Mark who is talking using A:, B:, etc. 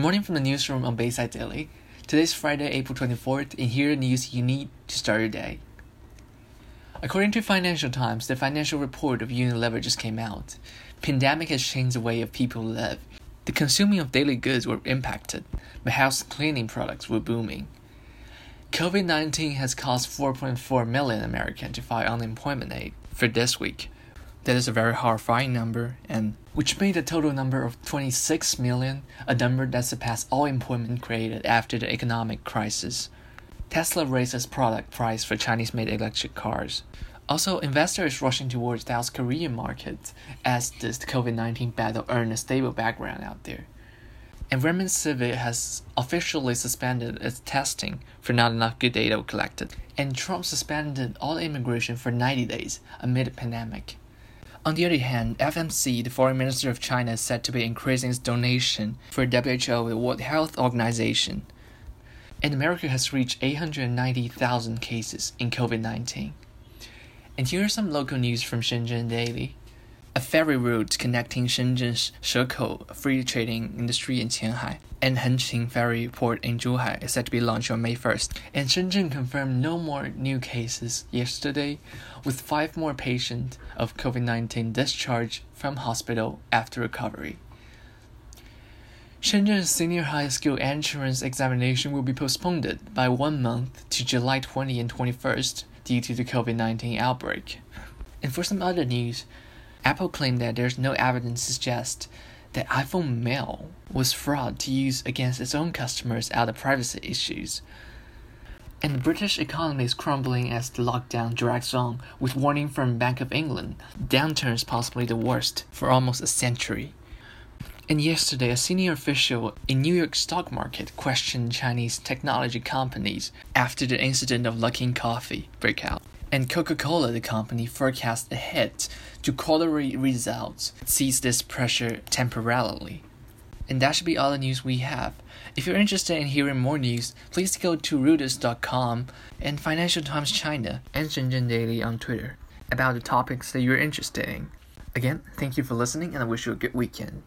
A: Good morning from the newsroom on Bayside Daily. Today's Friday, April 24th, and here are the news you need to start your day. According to Financial Times, the financial report of Unilever just came out. Pandemic has changed the way of people live. The consuming of daily goods were impacted, but house cleaning products were booming. COVID-19 has caused 4.4 million Americans to file unemployment aid for this week. That is a very horrifying number, and which made a total number of 26 million, a number that surpassed all employment created after the economic crisis. Tesla raised its product price for Chinese-made electric cars. Also, investors rushing towards South Korean market as this COVID-19 battle earned a stable background out there. Environment Civic has officially suspended its testing for not enough good data collected, and Trump suspended all immigration for 90 days amid a pandemic. On the other hand, FMC, the foreign minister of China, is said to be increasing its donation for WHO, the World Health Organization. And America has reached 890,000 cases in COVID 19. And here are some local news from Shenzhen Daily. A ferry route connecting Shenzhen's Shekou free trading industry in Qianhai and Hengqin Ferry Port in Zhuhai is set to be launched on May 1st. And Shenzhen confirmed no more new cases yesterday, with five more patients of COVID 19 discharged from hospital after recovery. Shenzhen's senior high school entrance examination will be postponed by one month to July 20 and 21st due to the COVID 19 outbreak. And for some other news, Apple claimed that there's no evidence to suggest that iPhone Mail was fraud to use against its own customers out of privacy issues. And the British economy is crumbling as the lockdown drags on, with warning from Bank of England. Downturn is possibly the worst for almost a century. And yesterday, a senior official in New York stock market questioned Chinese technology companies after the incident of Luckin Coffee breakout and Coca-Cola, the company, forecast a hit to quarterly results, sees this pressure temporarily. And that should be all the news we have. If you're interested in hearing more news, please go to Reuters.com and Financial Times China and Shenzhen Daily on Twitter about the topics that you're interested in. Again, thank you for listening and I wish you a good weekend.